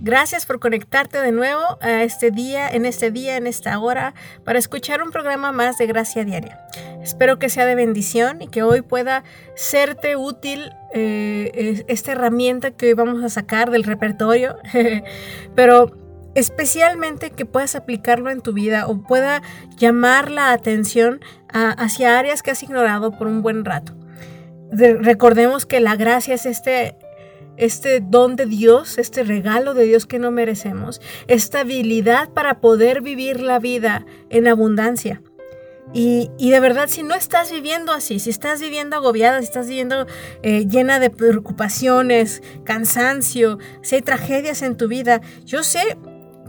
gracias por conectarte de nuevo este día, en este día, en esta hora, para escuchar un programa más de Gracia Diaria. Espero que sea de bendición y que hoy pueda serte útil eh, esta herramienta que hoy vamos a sacar del repertorio, pero especialmente que puedas aplicarlo en tu vida o pueda llamar la atención hacia áreas que has ignorado por un buen rato. recordemos que la gracia es este este don de Dios, este regalo de Dios que no merecemos, esta habilidad para poder vivir la vida en abundancia. Y, de verdad, si no estás viviendo así, si estás viviendo agobiada, si estás viviendo eh, llena de preocupaciones, cansancio, si hay tragedias en tu vida, yo sé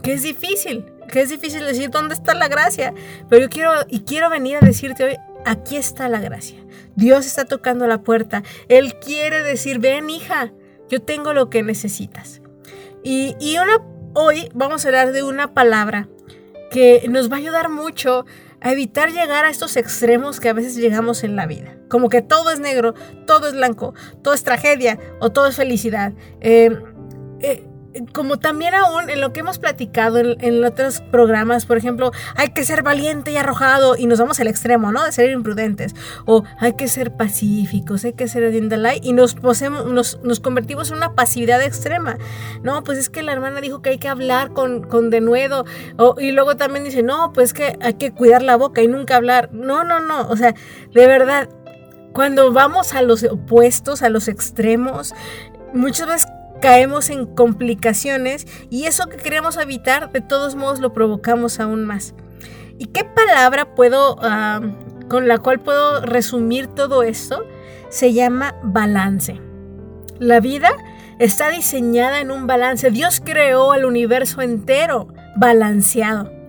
que es difícil, que es difícil decir dónde está la gracia, pero yo quiero y quiero venir a decirte hoy, aquí está la gracia. Dios está tocando la puerta. Él quiere decir, ven hija, yo tengo lo que necesitas. Y, hoy vamos a hablar de una palabra que nos va a ayudar mucho a evitar llegar a estos extremos que a veces llegamos en la vida. Como que todo es negro, todo es blanco, todo es tragedia o todo es felicidad. Eh, eh, como también aún en lo que hemos platicado en, otros programas, por ejemplo, hay que ser valiente y arrojado y nos vamos al extremo, ¿no? De ser imprudentes. O hay que ser pacíficos, hay que ser light y nos, nos, nos, convertimos en una pasividad extrema. No, pues es que la hermana dijo que hay que hablar con, con denuedo. Y luego también dice, no, pues que hay que cuidar la boca y nunca hablar. No, no, no. O sea, de verdad, cuando vamos a los opuestos, a los extremos, muchas veces caemos en complicaciones y eso que queremos evitar, de todos modos lo provocamos aún más. ¿Y qué palabra puedo, con la cual puedo resumir todo esto? Se llama balance. La vida está diseñada en un balance. Dios creó el universo entero balanceado.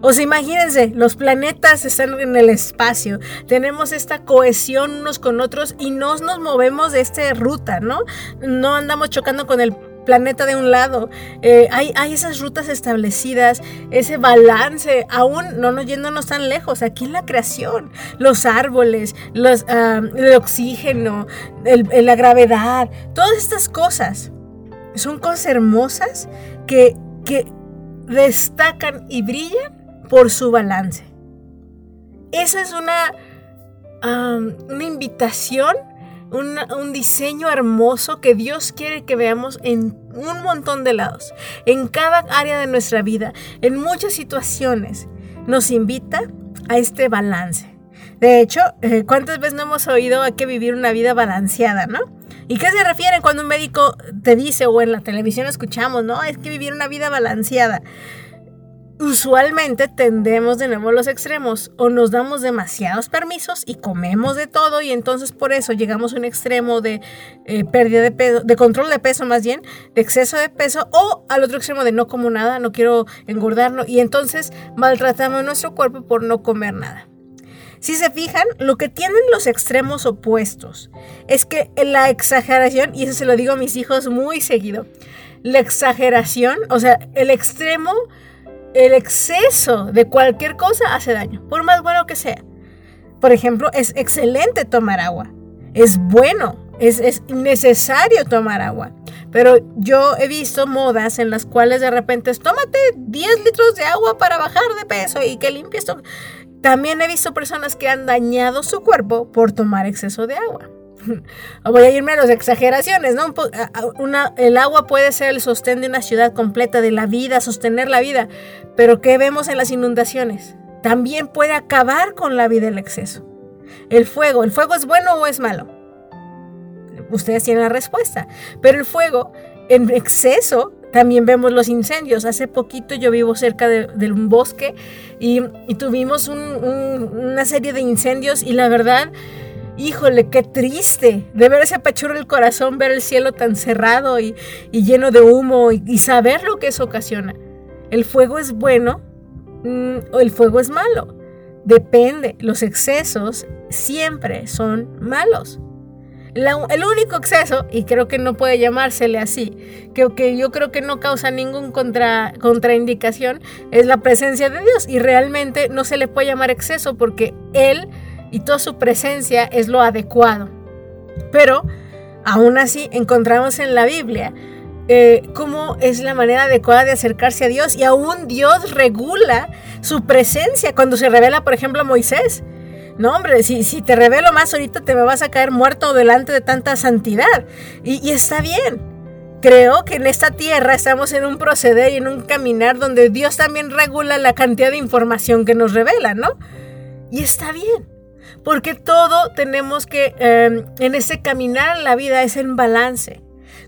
O sea, imagínense, los planetas están en el espacio, tenemos esta cohesión unos con otros y no nos movemos de esta ruta, ¿no? No andamos chocando con el planeta de un lado. Eh, hay, hay, esas rutas establecidas, ese balance, aún no nos yéndonos tan lejos, aquí en la creación, los árboles, los, ah, el oxígeno, la gravedad, todas estas cosas son cosas hermosas que, que destacan y brillan por su balance. Esa es una, una invitación, un diseño hermoso que Dios quiere que veamos en un montón de lados, en cada área de nuestra vida, en muchas situaciones. Nos invita a este balance. De hecho, eh, ¿cuántas veces no hemos oído hay que vivir una vida balanceada, no? ¿Y qué se refiere cuando un médico te dice o en la televisión escuchamos, no? Es que vivir una vida balanceada usualmente tendemos de nuevo los extremos o nos damos demasiados permisos y comemos de todo y entonces por eso llegamos a un extremo de eh, pérdida de peso, de control de peso más bien, de exceso de peso o al otro extremo de no como nada, no quiero engordarlo y entonces maltratamos nuestro cuerpo por no comer nada. Si se fijan, lo que tienen los extremos opuestos es que la exageración, y eso se lo digo a mis hijos muy seguido, la exageración, o sea, el extremo el exceso de cualquier cosa hace daño, por más bueno que sea. Por ejemplo, es excelente tomar agua. Es bueno, es, necesario tomar agua. Pero yo he visto modas en las cuales de repente es tómate 10 litros de agua para bajar de peso y que limpies. También he visto personas que han dañado su cuerpo por tomar exceso de agua. voy a irme a las exageraciones, ¿no? el agua puede ser el sostén de una ciudad completa, de la vida, sostener la vida, pero ¿qué vemos en las inundaciones? También puede acabar con la vida el exceso. El fuego, ¿el fuego es bueno o es malo? Ustedes tienen la respuesta, pero el fuego en exceso también vemos los incendios. Hace poquito yo vivo cerca de, un bosque y, tuvimos una serie de incendios y la verdad híjole, qué triste. De ver ese apachurro el corazón, ver el cielo tan cerrado y, lleno de humo y, saber lo que eso ocasiona. ¿El fuego es bueno mm, o el fuego es malo? Depende. Los excesos siempre son malos. el único exceso, y creo que no puede llamársele así, que, que yo creo que no causa ningún contra, contraindicación, es la presencia de Dios. Y realmente no se le puede llamar exceso porque Él y toda su presencia es lo adecuado. Pero aún así encontramos en la Biblia eh, cómo es la manera adecuada de acercarse a Dios y aún Dios regula su presencia cuando se revela, por ejemplo, a Moisés. No, hombre, si, si te revelo más ahorita te me vas a caer muerto delante de tanta santidad. Y, está bien. Creo que en esta tierra estamos en un proceder y en un caminar donde Dios también regula la cantidad de información que nos revela, ¿no? Y está bien. Porque todo tenemos que, em, en ese caminar la vida es en balance.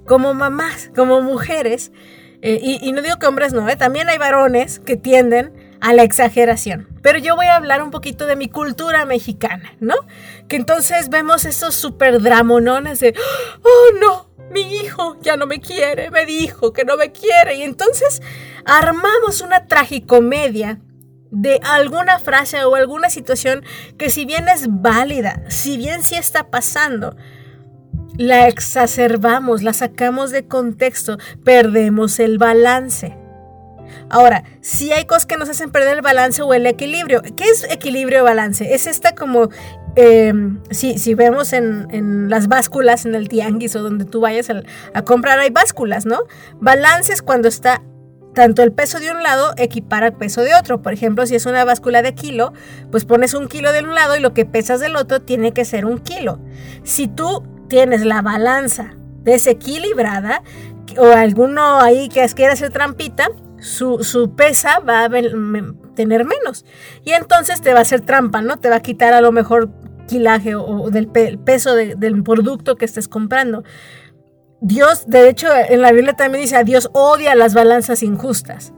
Como mamás, como mujeres, eh, y, no digo que hombres no, ¿eh? también hay varones que tienden a la exageración. Pero yo voy a hablar un poquito de mi cultura mexicana, ¿no? Que entonces vemos esos super dramonones de, oh no, mi hijo ya no me quiere, me dijo que no me quiere. Y entonces armamos una tragicomedia de alguna frase o alguna situación que si bien es válida, si bien sí está pasando, la exacerbamos, la sacamos de contexto, perdemos el balance. Ahora, si hay cosas que nos hacen perder el balance o el equilibrio. ¿Qué es equilibrio o balance? Es esta como, em, si, vemos en, las básculas, en el tianguis o donde tú vayas a, comprar, hay básculas, ¿no? Balance es cuando está tanto el peso de un lado equipara al peso de otro. Por ejemplo, si es una báscula de kilo, pues pones un kilo de un lado y lo que pesas del otro tiene que ser un kilo. Si tú tienes la balanza desequilibrada o alguno ahí que quiera hacer trampita, su, pesa va a tener menos. Y entonces te va a hacer trampa, ¿no? Te va a quitar a lo mejor kilaje o, del peso del producto que estés comprando. Dios, de hecho, en la Biblia también dice, a Dios odia las balanzas injustas.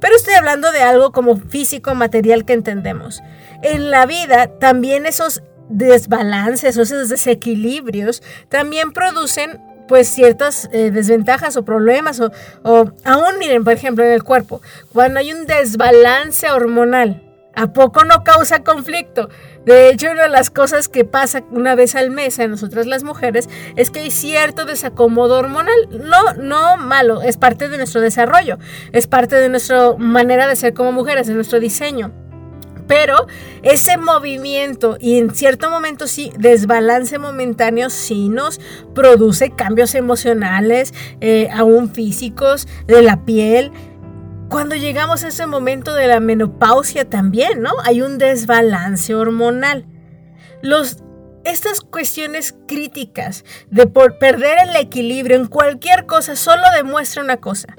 Pero estoy hablando de algo como físico, material que entendemos. En la vida también esos desbalances, esos desequilibrios, también producen pues ciertas eh, desventajas o problemas o, o aún miren, por ejemplo, en el cuerpo, cuando hay un desbalance hormonal, ¿a poco no causa conflicto? De hecho, una de las cosas que pasa una vez al mes a nosotras las mujeres es que hay cierto desacomodo hormonal. No, no malo, es parte de nuestro desarrollo, es parte de nuestra manera de ser como mujeres, de nuestro diseño. Pero ese movimiento y en cierto momento sí, desbalance momentáneo sí nos produce cambios emocionales, eh, aún físicos, de la piel. Cuando llegamos a ese momento de la menopausia también, ¿no? Hay un desbalance hormonal. Los, estas cuestiones críticas de por perder el equilibrio en cualquier cosa solo demuestra una cosa.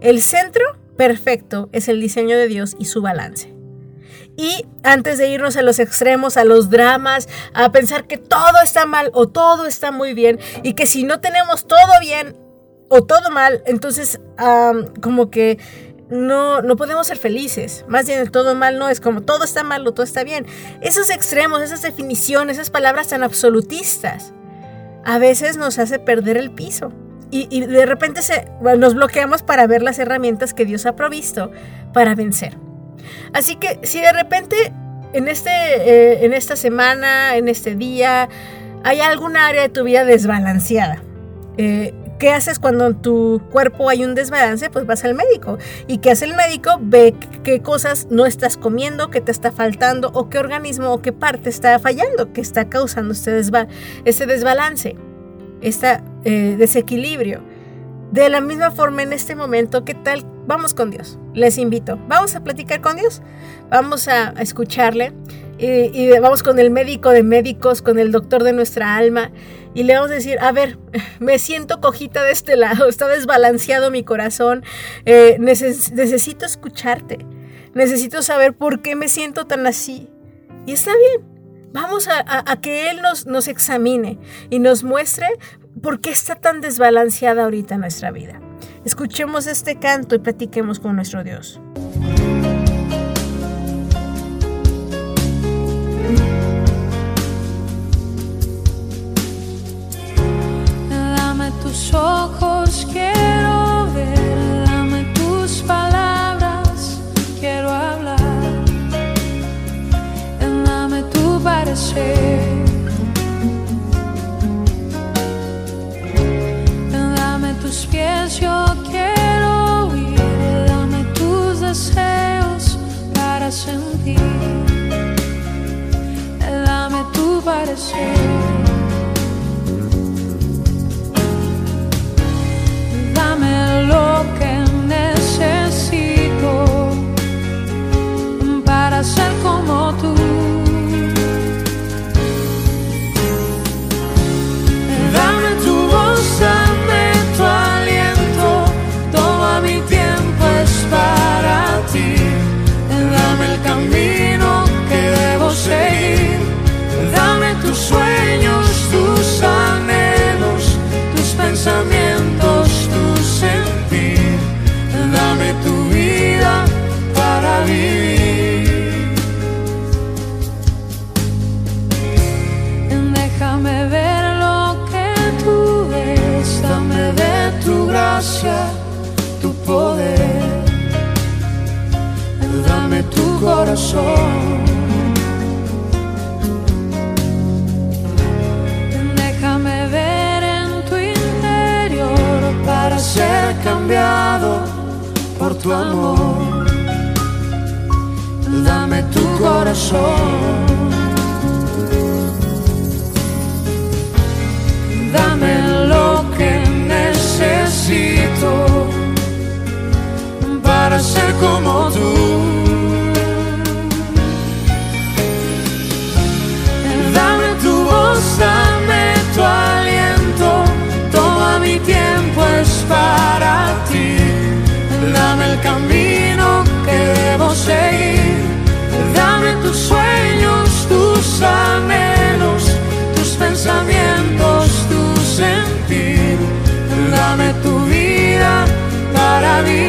El centro perfecto es el diseño de Dios y su balance. Y antes de irnos a los extremos, a los dramas, a pensar que todo está mal o todo está muy bien y que si no tenemos todo bien o todo mal, entonces como que no, no podemos ser felices. Más bien todo mal no es como todo está mal o todo está bien. Esos extremos, esas definiciones, esas palabras tan absolutistas, a veces nos hace perder el piso. Y, de repente nos bloqueamos para ver las herramientas que Dios ha provisto para vencer. Así que si de repente en, este, eh, en esta semana, en este día, hay alguna área de tu vida desbalanceada, eh, ¿Qué haces cuando en tu cuerpo hay un desbalance? Pues vas al médico. ¿Y qué hace el médico? Ve qué cosas no estás comiendo, qué te está faltando, o qué organismo o qué parte está fallando, que está causando este, desbalance, este desequilibrio. De la misma forma, en este momento, ¿qué tal? Vamos con Dios. Les invito. Vamos a platicar con Dios. Vamos a, escucharle. Y, vamos con el médico de médicos, con el doctor de nuestra alma. Y le vamos a decir, a ver, me siento cojita de este lado. Está desbalanceado mi corazón. Eh, necesito escucharte. Necesito saber por qué me siento tan así. Y está bien. Vamos a, que Él nos, nos examine y nos muestre ¿Por qué está tan desbalanceada ahorita nuestra vida? Escuchemos este canto y platiquemos con nuestro Dios. Dame tus ojos, quiero amor. Dame tu corazón. Dame lo que necesito para ser como tú. Seguir, dame tus sueños, tus anhelos, tus pensamientos, tu sentir. Dame tu vida para vivir.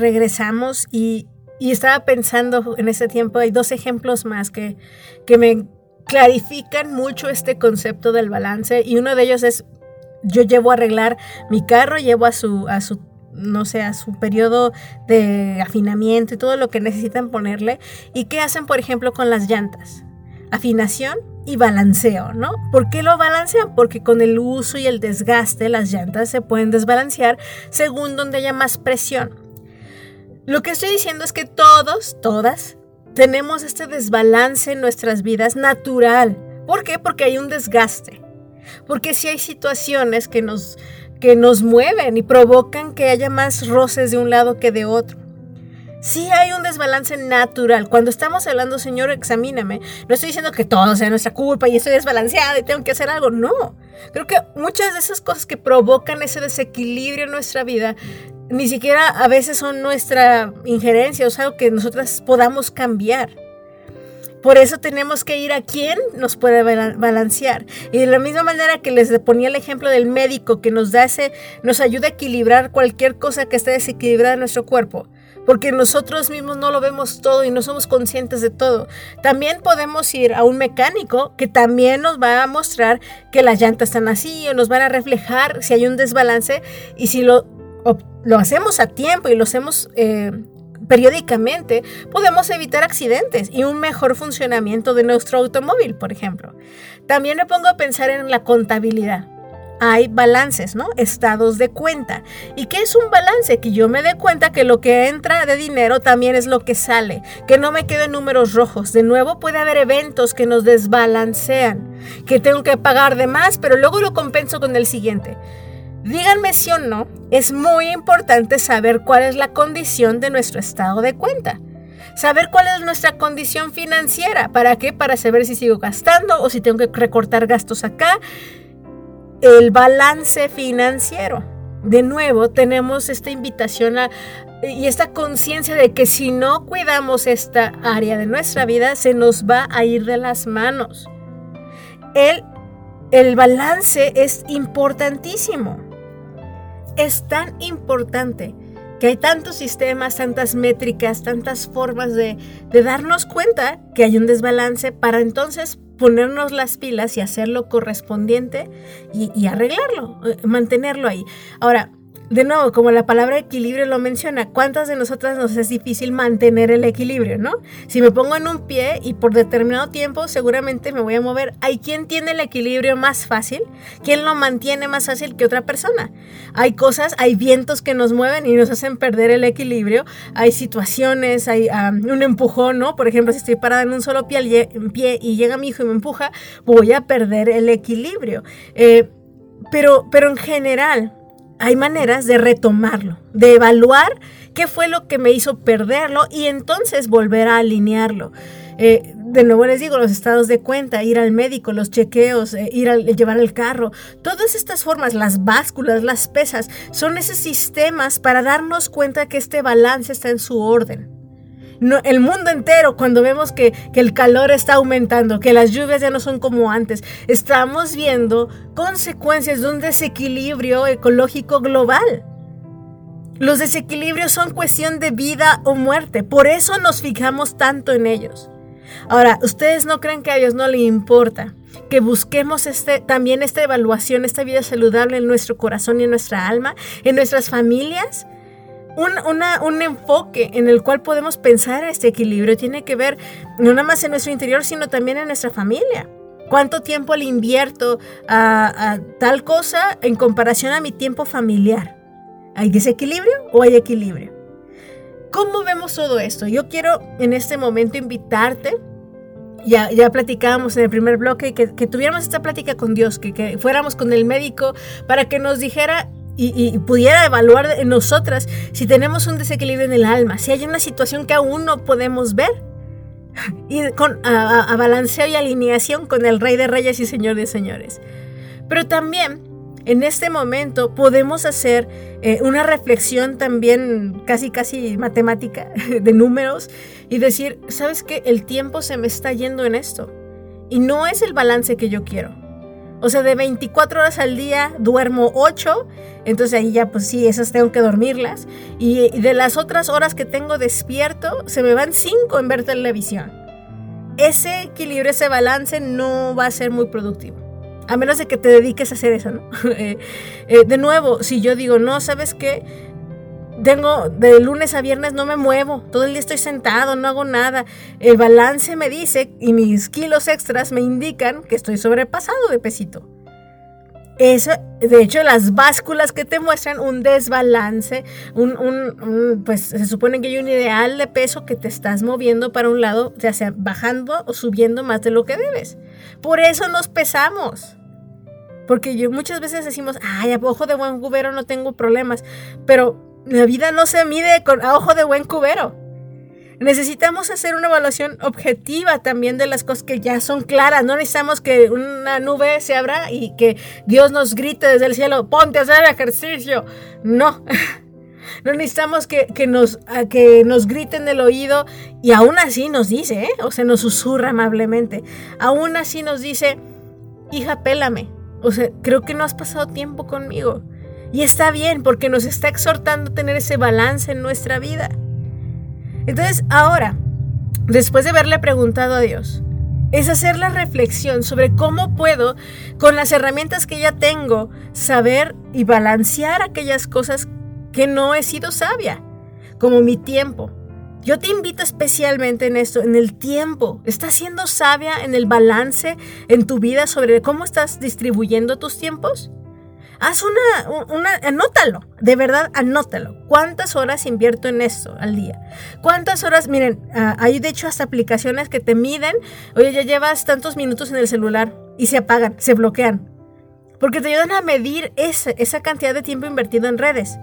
Regresamos y, y estaba pensando en ese tiempo, hay dos ejemplos más que, que me clarifican mucho este concepto del balance y uno de ellos es, yo llevo a arreglar mi carro, llevo a su, a su no sé, a su periodo de afinamiento y todo lo que necesitan ponerle. ¿Y qué hacen, por ejemplo, con las llantas? Afinación y balanceo, ¿no? ¿Por qué lo balancean? Porque con el uso y el desgaste las llantas se pueden desbalancear según donde haya más presión. Lo que estoy diciendo es que todos, todas, tenemos este desbalance en nuestras vidas natural. ¿Por qué? Porque hay un desgaste. Porque si hay situaciones que nos, que nos mueven y provocan que haya más roces de un lado que de otro. Sí hay un desbalance natural. Cuando estamos hablando, Señor, examíname, no estoy diciendo que todo sea nuestra culpa y estoy desbalanceada y tengo que hacer algo. No. Creo que muchas de esas cosas que provocan ese desequilibrio en nuestra vida ni siquiera a veces son nuestra injerencia, o algo que nosotras podamos cambiar. Por eso tenemos que ir a quien nos puede balancear. Y de la misma manera que les ponía el ejemplo del médico que nos da ese, nos ayuda a equilibrar cualquier cosa que esté desequilibrada en nuestro cuerpo. Porque nosotros mismos no lo vemos todo y no somos conscientes de todo. También podemos ir a un mecánico que también nos va a mostrar que las llantas están así o nos van a reflejar si hay un desbalance y si lo, lo hacemos a tiempo y lo hacemos eh, periódicamente, podemos evitar accidentes y un mejor funcionamiento de nuestro automóvil, por ejemplo. También me pongo a pensar en la contabilidad. Hay balances, ¿no? Estados de cuenta. ¿Y qué es un balance? Que yo me dé cuenta que lo que entra de dinero también es lo que sale, que no me queden números rojos. De nuevo puede haber eventos que nos desbalancean, que tengo que pagar de más, pero luego lo compenso con el siguiente. Díganme si o no, es muy importante saber cuál es la condición de nuestro estado de cuenta. Saber cuál es nuestra condición financiera. ¿Para qué? Para saber si sigo gastando o si tengo que recortar gastos acá. El balance financiero. De nuevo, tenemos esta invitación y esta conciencia de que si no cuidamos esta área de nuestra vida, se nos va a ir de las manos. El, el balance es importantísimo es tan importante que hay tantos sistemas, tantas métricas, tantas formas de, darnos cuenta que hay un desbalance para entonces ponernos las pilas y hacer lo correspondiente y, y arreglarlo, eh, mantenerlo ahí. Ahora, de nuevo, como la palabra equilibrio lo menciona, ¿cuántas de nosotras nos es difícil mantener el equilibrio, no? Si me pongo en un pie y por determinado tiempo seguramente me voy a mover, ¿hay quien tiene el equilibrio más fácil? ¿Quién lo mantiene más fácil que otra persona? Hay cosas, hay vientos que nos mueven y nos hacen perder el equilibrio, hay situaciones, hay un empujón, ¿no? Por ejemplo, si estoy parada en un solo pie, pie, y llega mi hijo y me empuja, voy a perder el equilibrio. Eh, pero, pero en general, hay maneras de retomarlo, de evaluar qué fue lo que me hizo perderlo y entonces volver a alinearlo. Eh, de nuevo les digo, los estados de cuenta, ir al médico, los chequeos, eh, ir a llevar el carro, todas estas formas, las básculas, las pesas, son esos sistemas para darnos cuenta que este balance está en su orden. No, el mundo entero, cuando vemos que, el calor está aumentando, que las lluvias ya no son como antes, estamos viendo consecuencias de un desequilibrio ecológico global. Los desequilibrios son cuestión de vida o muerte, por eso nos fijamos tanto en ellos. Ahora, ¿ustedes no creen que a Dios no le importa que busquemos este, también esta evaluación, esta vida saludable en nuestro corazón y en nuestra alma, en nuestras familias? Un, un, enfoque en el cual podemos pensar este equilibrio tiene que ver no nada más en nuestro interior, sino también en nuestra familia. ¿Cuánto tiempo le invierto a, tal cosa en comparación a mi tiempo familiar? ¿Hay desequilibrio o hay equilibrio? ¿Cómo vemos todo esto? Yo quiero en este momento invitarte, ya, ya platicábamos en el primer bloque, que, que tuviéramos esta plática con Dios, que, fuéramos con el médico para que nos dijera y, pudiera evaluar en nosotras si tenemos un desequilibrio en el alma, si hay una situación que aún no podemos ver. Y con, a, a balanceo y alineación con el Rey de Reyes y Señor de Señores. Pero también en este momento podemos hacer eh, una reflexión también casi casi matemática de números y decir, ¿sabes qué? El tiempo se me está yendo en esto y no es el balance que yo quiero. O sea, de 24 horas al día duermo 8, entonces ahí ya pues sí, esas tengo que dormirlas. Y de las otras horas que tengo despierto, se me van 5 en ver televisión. Ese equilibrio, ese balance no va a ser muy productivo a menos de que te dediques a hacer eso, ¿no? Eh, eh, de nuevo, si yo digo, no, ¿sabes qué? Tengo de lunes a viernes no me muevo, todo el día estoy sentado, no hago nada. El balance me dice y mis kilos extras me indican que estoy sobrepasado de pesito. Eso, de hecho, las básculas que te muestran un desbalance, un, un, pues se supone que hay un ideal de peso que te estás moviendo para un lado, ya sea bajando o subiendo más de lo que debes. Por eso nos pesamos. Porque yo muchas veces decimos, ay, a ojo de buen cubero no tengo problemas, pero la vida no se mide con, a ojo de buen cubero. Necesitamos hacer una evaluación objetiva también de las cosas que ya son claras. No necesitamos que una nube se abra y que Dios nos grite desde el cielo, ponte a hacer ejercicio. No. No necesitamos que, nos, que nos griten el oído y aún así nos dice, ¿eh? o sea, nos susurra amablemente. Aún así nos dice, hija, pélame. O sea, creo que no has pasado tiempo conmigo. Y está bien porque nos está exhortando a tener ese balance en nuestra vida. Entonces, ahora, después de haberle preguntado a Dios, es hacer la reflexión sobre cómo puedo, con las herramientas que ya tengo, saber y balancear aquellas cosas que no he sido sabia, como mi tiempo. Yo te invito especialmente en esto, en el tiempo. ¿Estás siendo sabia en el balance en tu vida sobre cómo estás distribuyendo tus tiempos? Haz una, una, anótalo, de verdad, anótalo. ¿Cuántas horas invierto en esto al día? ¿Cuántas horas? Miren, uh, hay de hecho hasta aplicaciones que te miden, oye, ya llevas tantos minutos en el celular y se apagan, se bloquean. Porque te ayudan a medir esa, esa cantidad de tiempo invertido en redes.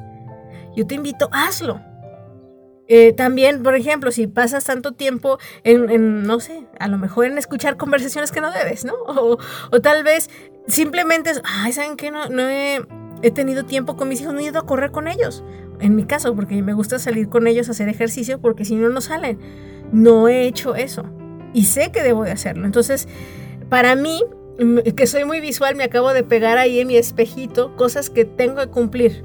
Yo te invito, hazlo. Eh, también, por ejemplo, si pasas tanto tiempo en, no sé, a lo mejor en escuchar conversaciones que no debes, ¿no? O, o tal vez simplemente es, ay, ¿saben qué? No, no he, he, tenido tiempo con mis hijos, no he ido a correr con ellos. En mi caso, porque me gusta salir con ellos a hacer ejercicio, porque si no, no salen. No he hecho eso. Y sé que debo de hacerlo. Entonces, para mí, que soy muy visual, me acabo de pegar ahí en mi espejito cosas que tengo que cumplir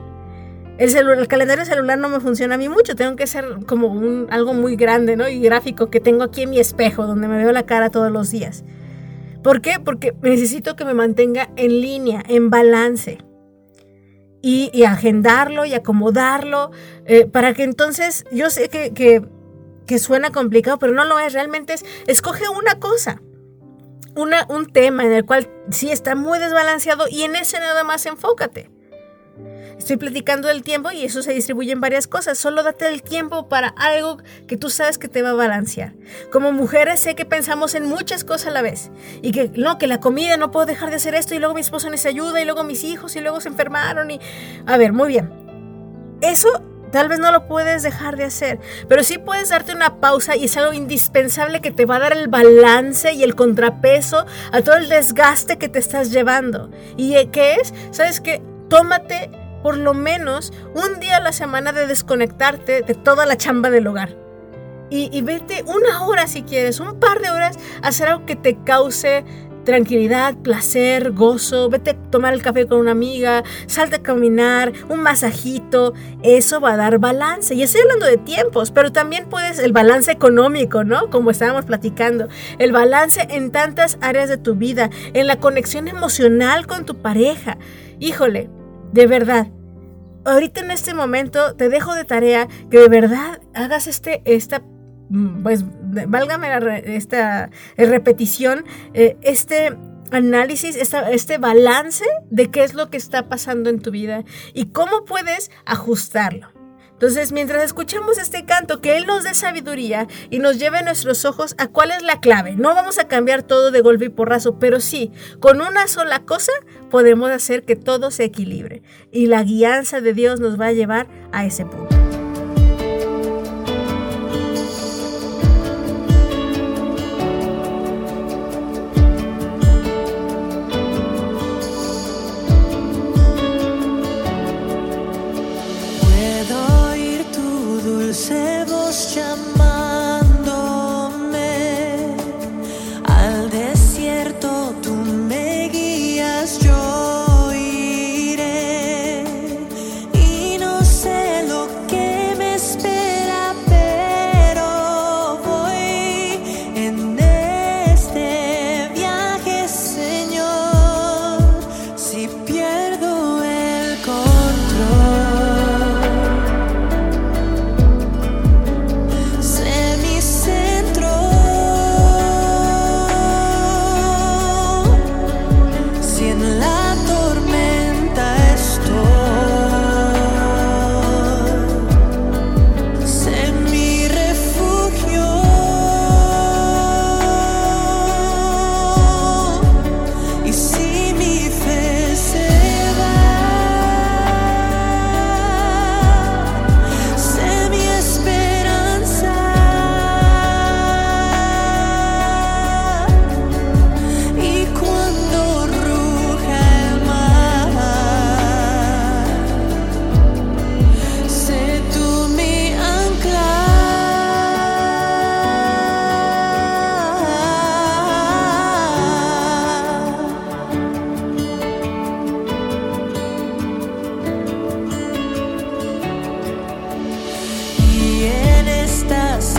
el, calendario celular no me funciona a mí mucho, tengo que ser como un, algo muy grande, ¿no? Y gráfico que tengo aquí en mi espejo, donde me veo la cara todos los días. ¿Por qué? Porque necesito que me mantenga en línea, en balance. Y, y agendarlo y acomodarlo, eh, para que entonces, yo sé que, que, que, suena complicado, pero no lo es, realmente es, escoge una cosa, una, un tema en el cual sí está muy desbalanceado y en ese nada más enfócate. Estoy platicando del tiempo y eso se distribuye en varias cosas. Solo date el tiempo para algo que tú sabes que te va a balancear. Como mujeres sé que pensamos en muchas cosas a la vez. Y que no, que la comida, no puedo dejar de hacer esto y luego mi esposo necesita ayuda y luego mis hijos y luego se enfermaron y... A ver, muy bien. Eso Tal vez no lo puedes dejar de hacer, pero sí puedes darte una pausa y es algo indispensable que te va a dar el balance y el contrapeso a todo el desgaste que te estás llevando. ¿Y qué es? ¿Sabes qué? Tómate por lo menos un día a la semana de desconectarte de toda la chamba del hogar. Y, vete una hora si quieres, un par de horas, a hacer algo que te cause tranquilidad, placer, gozo, vete a tomar el café con una amiga, salte a caminar, un masajito, eso va a dar balance. Y estoy hablando de tiempos, pero también puedes el balance económico, ¿no? Como estábamos platicando, el balance en tantas áreas de tu vida, en la conexión emocional con tu pareja. Híjole, de verdad, ahorita en este momento te dejo de tarea que de verdad hagas este, esta Mm, pues válgame esta eh, repetición, eh, este análisis, este balance de qué es lo que está pasando en tu vida y cómo puedes ajustarlo. Entonces, mientras escuchamos este canto, que Él nos dé sabiduría y nos lleve nuestros ojos a cuál es la clave. No vamos a cambiar todo de golpe y porrazo, pero sí, con una sola cosa podemos hacer que todo se equilibre. Y la guianza de Dios nos va a llevar a ese punto. dulce llamar.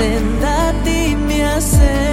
Say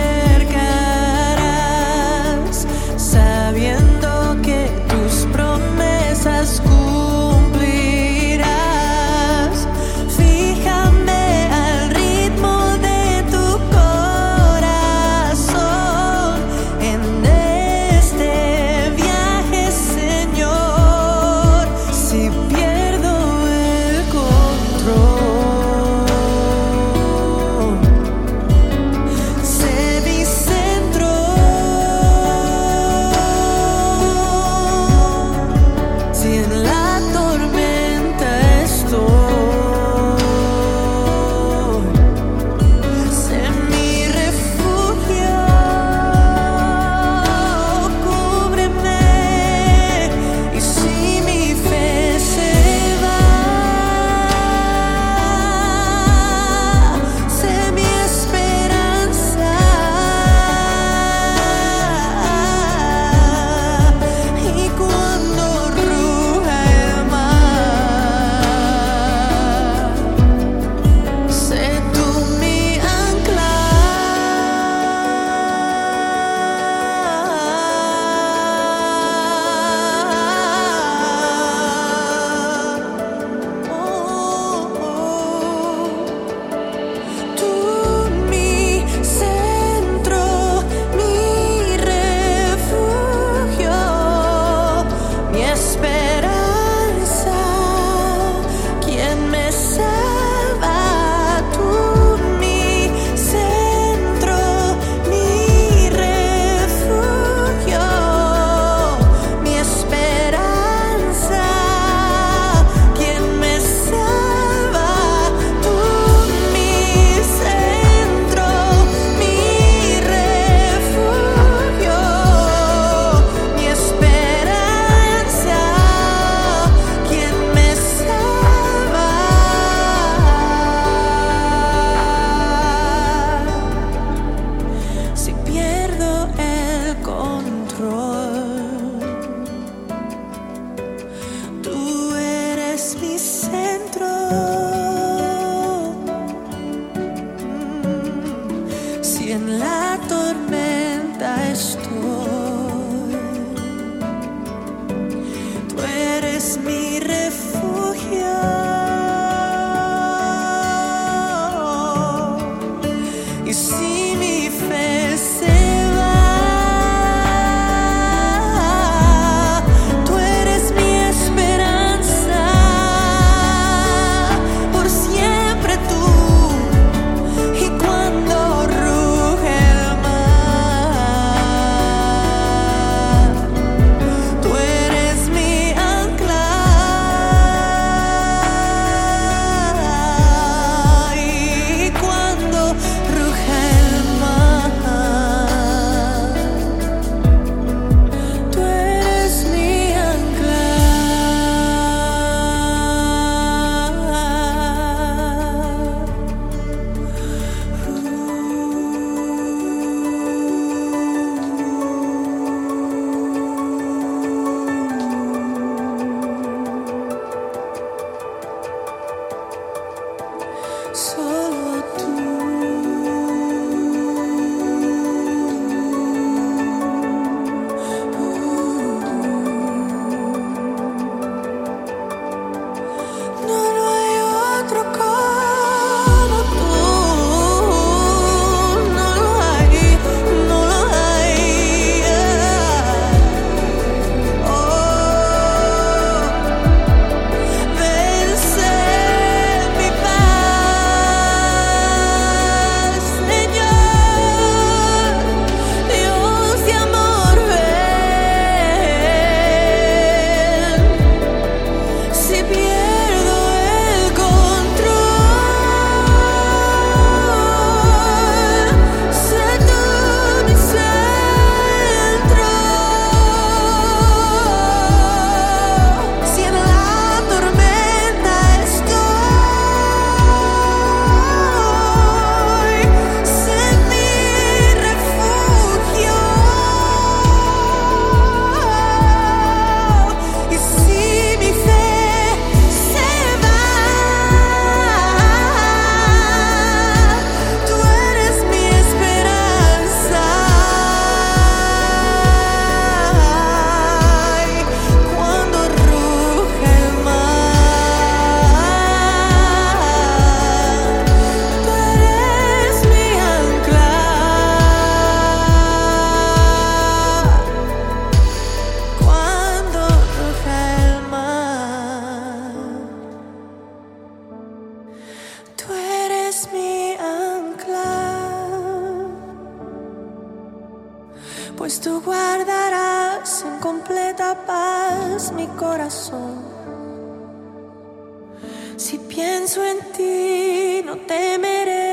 pienso en ti, no temeré.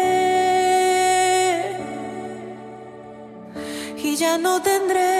Y ya no tendré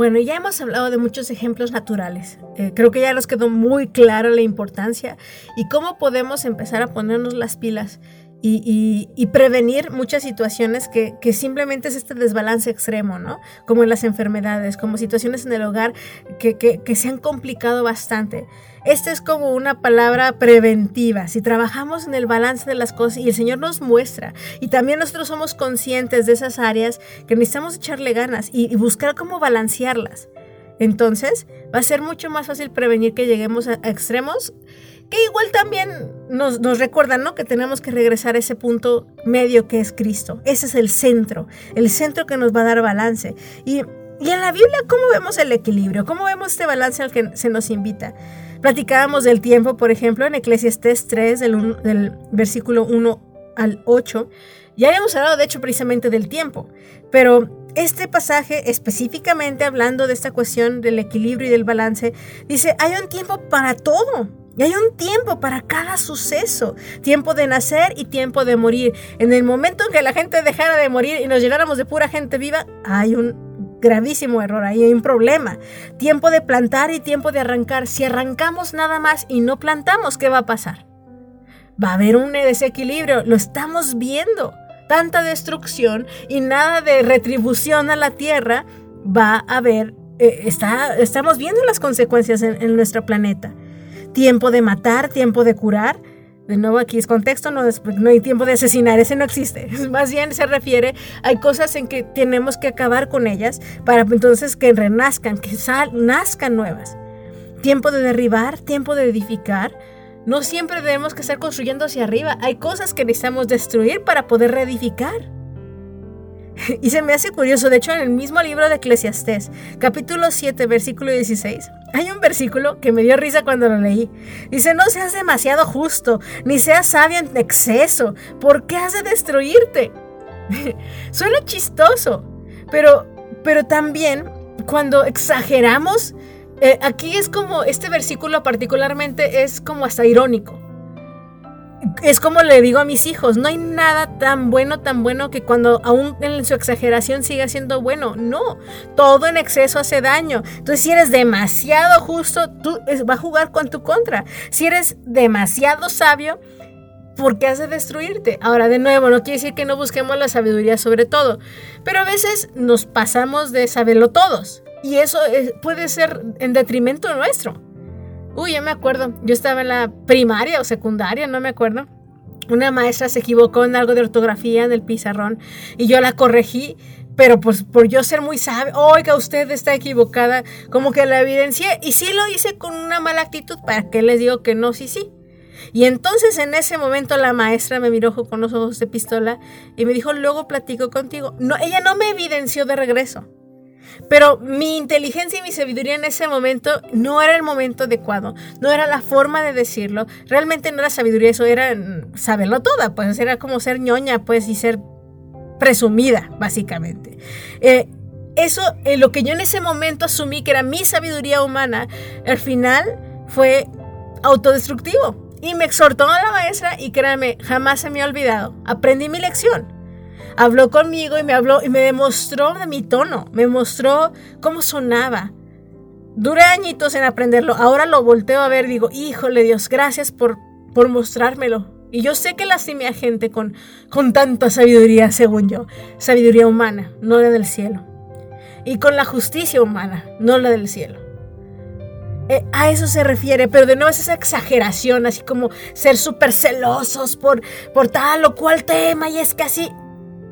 Bueno, ya hemos hablado de muchos ejemplos naturales. Eh, creo que ya nos quedó muy clara la importancia y cómo podemos empezar a ponernos las pilas y, prevenir muchas situaciones que, simplemente es este desbalance extremo, ¿no? Como en las enfermedades, como situaciones en el hogar que, se han complicado bastante. Esta es como una palabra preventiva. Si trabajamos en el balance de las cosas y el Señor nos muestra, y también nosotros somos conscientes de esas áreas que necesitamos echarle ganas y, y buscar cómo balancearlas. Entonces, va a ser mucho más fácil prevenir que lleguemos a extremos que igual también nos, nos recuerdan, ¿no? Que tenemos que regresar a ese punto medio que es Cristo. Ese es el centro, el centro que nos va a dar balance. Y, y en la Biblia, ¿cómo vemos el equilibrio? ¿Cómo vemos este balance al que se nos invita? Platicábamos del tiempo, por ejemplo, en Eclesiastés 3, del, del versículo 1 al 8. Ya habíamos hablado, de hecho, precisamente del tiempo, pero este pasaje, específicamente hablando de esta cuestión del equilibrio y del balance, dice, hay un tiempo para todo. Y hay un tiempo para cada suceso, tiempo de nacer y tiempo de morir. En el momento en que la gente dejara de morir y nos llenáramos de pura gente viva, hay un gravísimo error, ahí hay un problema. Tiempo de plantar y tiempo de arrancar. Si arrancamos nada más y no plantamos, ¿qué va a pasar? Va a haber un desequilibrio, lo estamos viendo. Tanta destrucción y nada de retribución a la tierra va a haber, eh, estamos viendo las consecuencias en, en nuestro planeta. Tiempo de matar, tiempo de curar. De nuevo aquí es contexto, no, hay tiempo de asesinar, ese no existe. Más bien se refiere, hay cosas en que tenemos que acabar con ellas para entonces que renazcan, que sal, nazcan nuevas. Tiempo de derribar, tiempo de edificar. No siempre tenemos que estar construyendo hacia arriba. Hay cosas que necesitamos destruir para poder reedificar. Y se me hace curioso, de hecho, en el mismo libro de Eclesiastés, capítulo 7, versículo 16, hay un versículo que me dio risa cuando lo leí. Dice, no seas demasiado justo, ni seas sabio en exceso, ¿por qué has de destruirte? Suena chistoso, pero, pero también cuando exageramos, eh, aquí es como, este versículo particularmente es como hasta irónico. Es como le digo a mis hijos, no hay nada tan bueno, tan bueno que cuando aún en su exageración siga siendo bueno. No, todo en exceso hace daño. Entonces, si eres demasiado justo, tú va a jugar con tu contra. Si eres demasiado sabio, ¿por qué hace destruirte? Ahora, de nuevo, no quiere decir que no busquemos la sabiduría sobre todo, pero a veces nos pasamos de saberlo todos. Y eso puede ser en detrimento nuestro. Uy, yo me acuerdo, yo estaba en la primaria o secundaria, no me acuerdo. Una maestra se equivocó en algo de ortografía en el pizarrón y yo la corregí, pero pues por yo ser muy sabia, oiga, usted está equivocada, como que la evidencié y sí lo hice con una mala actitud, ¿para qué les digo que no? Sí, sí. Y entonces en ese momento la maestra me miró con los ojos de pistola y me dijo, luego platico contigo. No, ella no me evidenció de regreso. Pero mi inteligencia y mi sabiduría en ese momento no era el momento adecuado, no era la forma de decirlo. Realmente no era sabiduría, eso era saberlo toda, pues era como ser ñoña, pues, y ser presumida, básicamente. Eh, eso, eh, lo que yo en ese momento asumí que era mi sabiduría humana, al final fue autodestructivo. Y me exhortó a la maestra y créanme, jamás se me ha olvidado. Aprendí mi lección habló conmigo y me habló y me demostró de mi tono, me mostró cómo sonaba. Duré añitos en aprenderlo, ahora lo volteo a ver, digo, híjole Dios, gracias por, por mostrármelo. Y yo sé que lastimé a gente con, con tanta sabiduría, según yo, sabiduría humana, no la del cielo. Y con la justicia humana, no la del cielo. Eh, a eso se refiere, pero de nuevo es esa exageración, así como ser súper celosos por, por tal o cual tema, y es que así,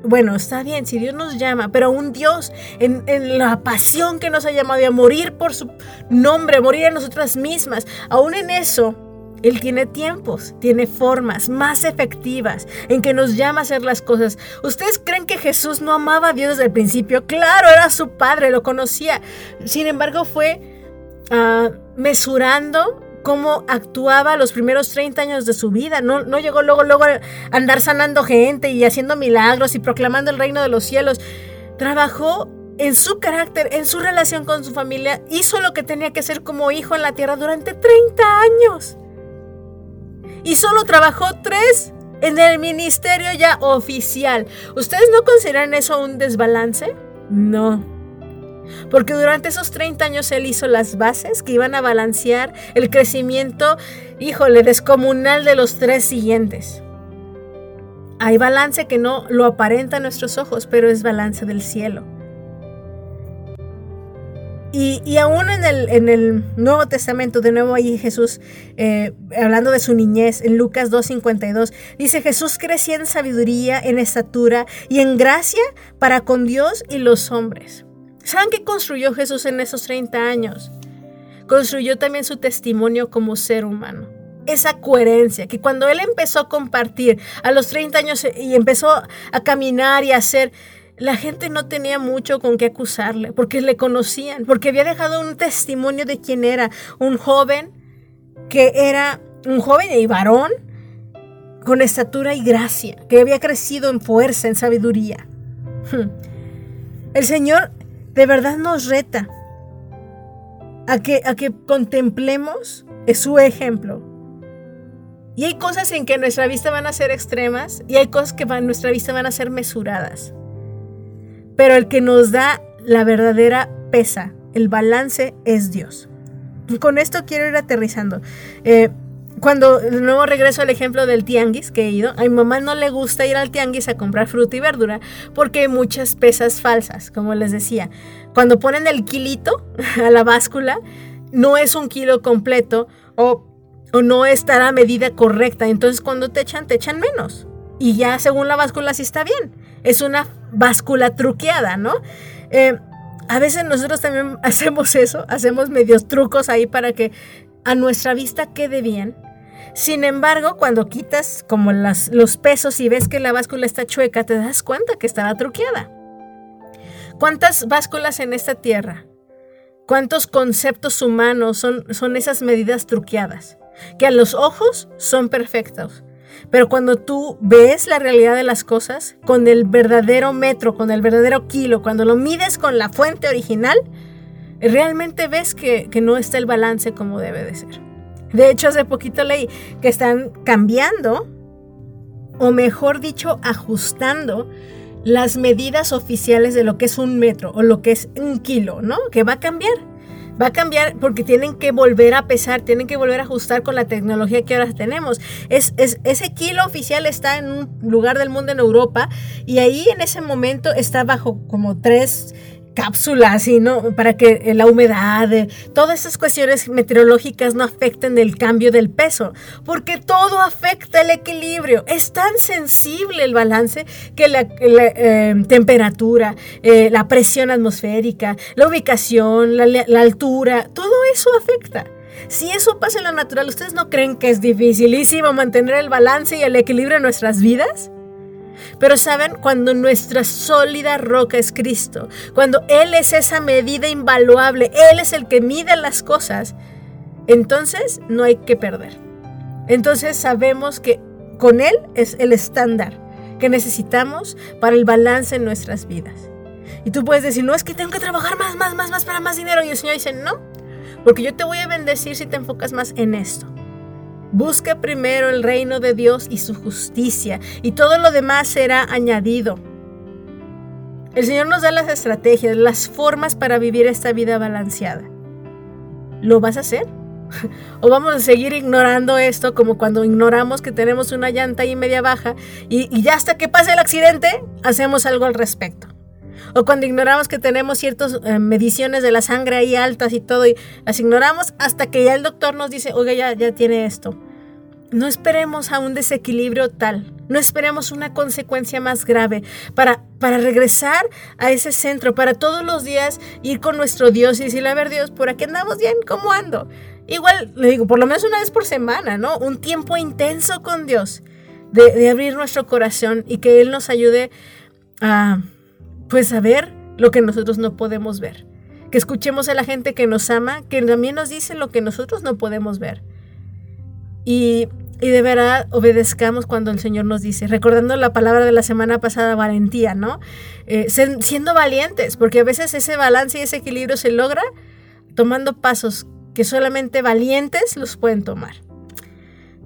bueno, está bien, si Dios nos llama, pero un Dios en, la pasión que nos ha llamado a morir por su nombre, morir en nosotras mismas, aún en eso, Él tiene tiempos, tiene formas más efectivas en que nos llama a hacer las cosas. ¿Ustedes creen que Jesús no amaba a Dios desde el principio? Claro, era su padre, lo conocía. Sin embargo, fue ah, mesurando cómo actuaba los primeros 30 años de su vida. No, no llegó luego, luego a andar sanando gente y haciendo milagros y proclamando el reino de los cielos. Trabajó en su carácter, en su relación con su familia, hizo lo que tenía que hacer como hijo en la tierra durante 30 años. Y solo trabajó tres en el ministerio ya oficial. ¿Ustedes no consideran eso un desbalance? No. Porque durante esos 30 años él hizo las bases que iban a balancear el crecimiento, híjole, descomunal de los tres siguientes. Hay balance que no lo aparenta a nuestros ojos, pero es balance del cielo. Y, aún en el, en el, Nuevo Testamento, de nuevo ahí Jesús, eh, hablando de su niñez, en Lucas 2.52, dice Jesús crecía en sabiduría, en estatura y en gracia para con Dios y los hombres. ¿Saben qué construyó Jesús en esos 30 años? Construyó también su testimonio como ser humano. Esa coherencia, que cuando él empezó a compartir a los 30 años y empezó a caminar y a hacer, la gente no tenía mucho con qué acusarle, porque le conocían, porque había dejado un testimonio de quién era, un joven que era un joven y varón con estatura y gracia, que había crecido en fuerza, en sabiduría. El Señor de verdad nos reta a que, a que contemplemos su ejemplo. Y hay cosas en que nuestra vista van a ser extremas y hay cosas que en nuestra vista van a ser mesuradas. Pero el que nos da la verdadera pesa, el balance es Dios. Y con esto quiero ir aterrizando. Eh, cuando nuevo regreso al ejemplo del tianguis que he ido, a mi mamá no le gusta ir al tianguis a comprar fruta y verdura porque hay muchas pesas falsas, como les decía. Cuando ponen el kilito a la báscula, no es un kilo completo o, o no está la medida correcta. Entonces cuando te echan, te echan menos. Y ya según la báscula sí está bien. Es una báscula truqueada, ¿no? Eh, a veces nosotros también hacemos eso, hacemos medios trucos ahí para que a nuestra vista quede bien sin embargo, cuando quitas como las, los pesos y ves que la báscula está chueca, te das cuenta que estaba truqueada. ¿Cuántas básculas en esta tierra? ¿Cuántos conceptos humanos son, son esas medidas truqueadas? Que a los ojos son perfectos. Pero cuando tú ves la realidad de las cosas con el verdadero metro, con el verdadero kilo, cuando lo mides con la fuente original, realmente ves que, que no está el balance como debe de ser. De hecho, hace poquito leí que están cambiando o mejor dicho, ajustando las medidas oficiales de lo que es un metro o lo que es un kilo, ¿no? Que va a cambiar. Va a cambiar porque tienen que volver a pesar, tienen que volver a ajustar con la tecnología que ahora tenemos. Es, ese kilo oficial está en un lugar del mundo en Europa y ahí en ese momento está bajo como tres cápsulas y no para que eh, la humedad, eh, todas esas cuestiones meteorológicas no afecten el cambio del peso, porque todo afecta el equilibrio. Es tan sensible el balance que la, eh, temperatura, la presión atmosférica, la ubicación, la, la altura, todo eso afecta. Si eso pasa en lo natural, ¿ustedes no creen que es dificilísimo mantener el balance y el equilibrio en nuestras vidas? Pero saben, cuando nuestra sólida roca es Cristo, cuando Él es esa medida invaluable, Él es el que mide las cosas, entonces no hay que perder. Entonces sabemos que con Él es el estándar que necesitamos para el balance en nuestras vidas. Y tú puedes decir, no, es que tengo que trabajar más, más, más, más para más dinero. Y el Señor dice, no, porque yo te voy a bendecir si te enfocas más en esto. Busca primero el reino de Dios y su justicia, y todo lo demás será añadido. El Señor nos da las estrategias, las formas para vivir esta vida balanceada. ¿Lo vas a hacer? ¿O vamos a seguir ignorando esto como cuando ignoramos que tenemos una llanta y media baja y, ya hasta que pase el accidente hacemos algo al respecto? O cuando ignoramos que tenemos ciertas eh, mediciones de la sangre ahí altas y todo, y las ignoramos hasta que ya el doctor nos dice, oiga, ya, ya tiene esto. No esperemos a un desequilibrio tal, no esperemos una consecuencia más grave para, para regresar a ese centro, para todos los días ir con nuestro Dios y decirle, a ver Dios, ¿por aquí andamos bien? ¿Cómo ando? Igual, le digo, por lo menos una vez por semana, ¿no? Un tiempo intenso con Dios, de, de abrir nuestro corazón y que Él nos ayude a pues a ver lo que nosotros no podemos ver. Que escuchemos a la gente que nos ama, que también nos dice lo que nosotros no podemos ver. Y, de verdad obedezcamos cuando el Señor nos dice, recordando la palabra de la semana pasada, valentía, ¿no? Eh, siendo valientes, porque a veces ese balance y ese equilibrio se logra tomando pasos que solamente valientes los pueden tomar.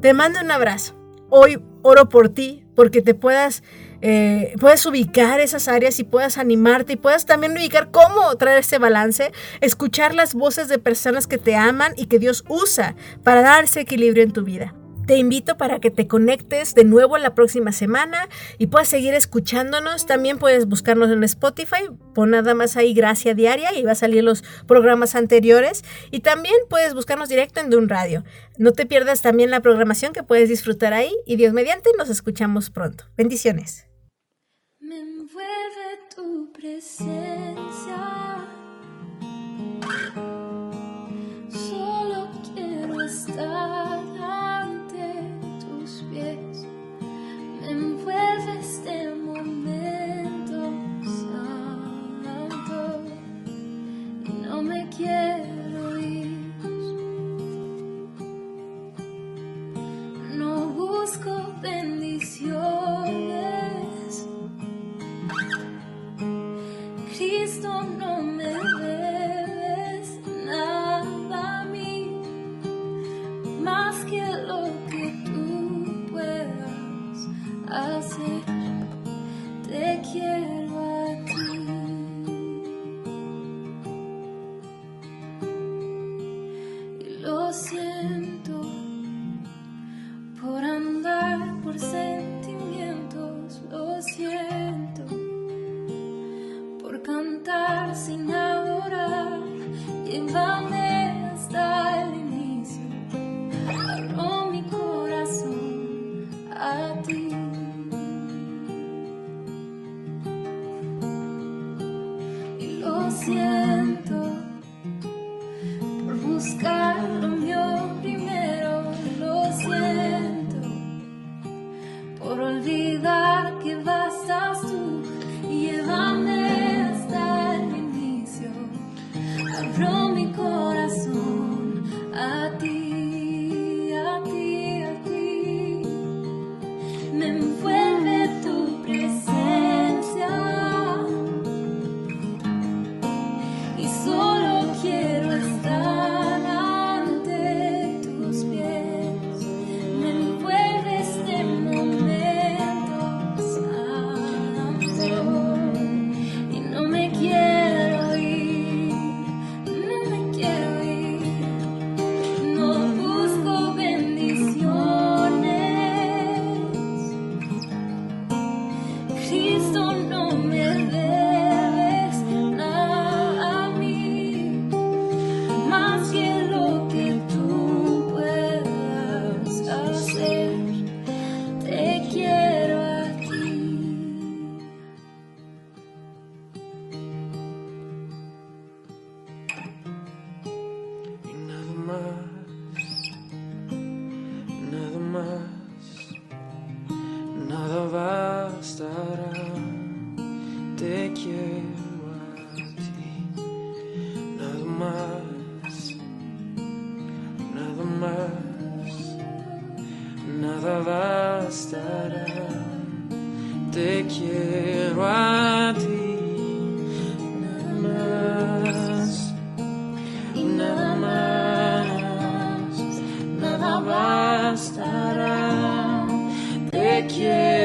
Te mando un abrazo. Hoy oro por ti, porque te puedas eh, puedes ubicar esas áreas y puedas animarte y puedas también ubicar cómo traer ese balance, escuchar las voces de personas que te aman y que Dios usa para dar ese equilibrio en tu vida. Te invito para que te conectes de nuevo la próxima semana y puedas seguir escuchándonos. También puedes buscarnos en Spotify, pon nada más ahí Gracia Diaria y va a salir los programas anteriores. Y también puedes buscarnos directo en un Radio. No te pierdas también la programación que puedes disfrutar ahí y Dios mediante nos escuchamos pronto. Bendiciones tu presencia. Solo quiero estar ante tus pies. Me envuelve este momento santo no me quiero Te